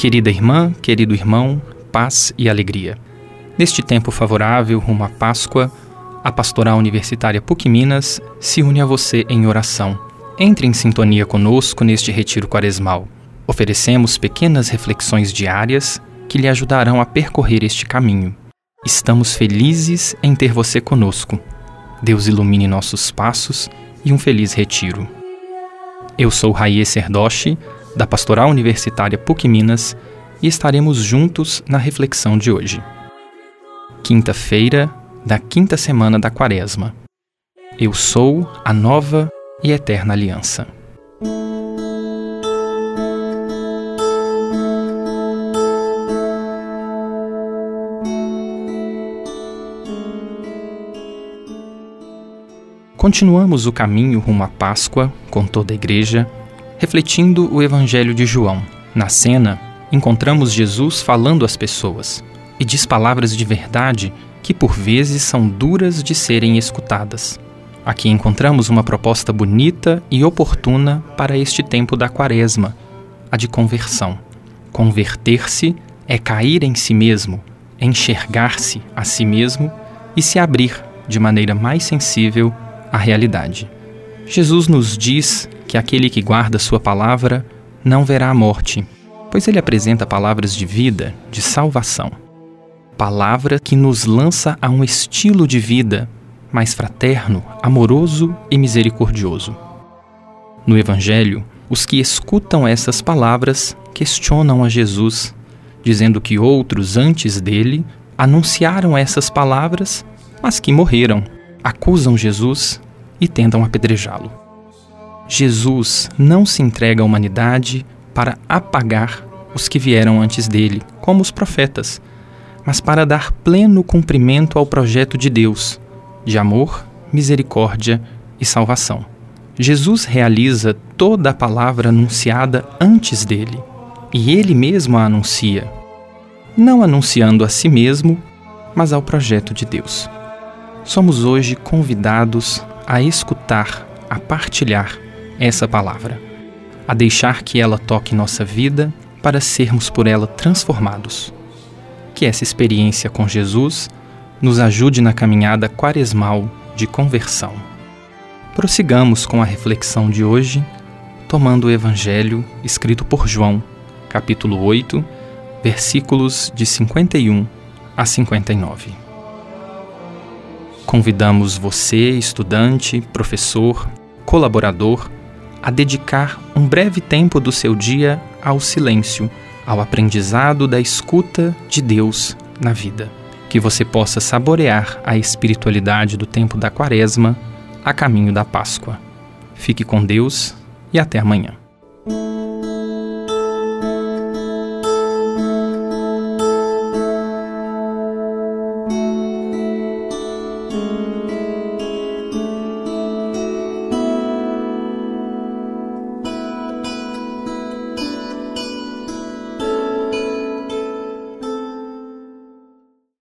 Querida irmã, querido irmão, paz e alegria. Neste tempo favorável rumo à Páscoa, a Pastoral Universitária PUC Minas se une a você em oração. Entre em sintonia conosco neste retiro quaresmal. Oferecemos pequenas reflexões diárias que lhe ajudarão a percorrer este caminho. Estamos felizes em ter você conosco. Deus ilumine nossos passos e um feliz retiro. Eu sou Raie Serdoshi, da Pastoral Universitária PUC Minas, e estaremos juntos na reflexão de hoje. Quinta-feira da quinta semana da Quaresma. Eu sou a nova e eterna aliança. Continuamos o caminho rumo à Páscoa com toda a Igreja, refletindo o Evangelho de João. Na cena, encontramos Jesus falando às pessoas e diz palavras de verdade que por vezes são duras de serem escutadas. Aqui encontramos uma proposta bonita e oportuna para este tempo da Quaresma, a de conversão. Converter-se é cair em si mesmo, enxergar-se a si mesmo e se abrir de maneira mais sensível a realidade. Jesus nos diz que aquele que guarda Sua palavra não verá a morte, pois ele apresenta palavras de vida, de salvação. Palavra que nos lança a um estilo de vida mais fraterno, amoroso e misericordioso. No Evangelho, os que escutam essas palavras questionam a Jesus, dizendo que outros antes dele anunciaram essas palavras, mas que morreram acusam Jesus e tentam apedrejá-lo. Jesus não se entrega à humanidade para apagar os que vieram antes dele, como os profetas, mas para dar pleno cumprimento ao projeto de Deus, de amor, misericórdia e salvação. Jesus realiza toda a palavra anunciada antes dele, e ele mesmo a anuncia, não anunciando a si mesmo, mas ao projeto de Deus somos hoje convidados a escutar, a partilhar essa palavra, a deixar que ela toque nossa vida para sermos por ela transformados. Que essa experiência com Jesus nos ajude na caminhada quaresmal de conversão. Prossigamos com a reflexão de hoje, tomando o Evangelho escrito por João, capítulo 8, versículos de 51 a 59. Convidamos você, estudante, professor, colaborador, a dedicar um breve tempo do seu dia ao silêncio, ao aprendizado da escuta de Deus na vida. Que você possa saborear a espiritualidade do tempo da Quaresma a caminho da Páscoa. Fique com Deus e até amanhã.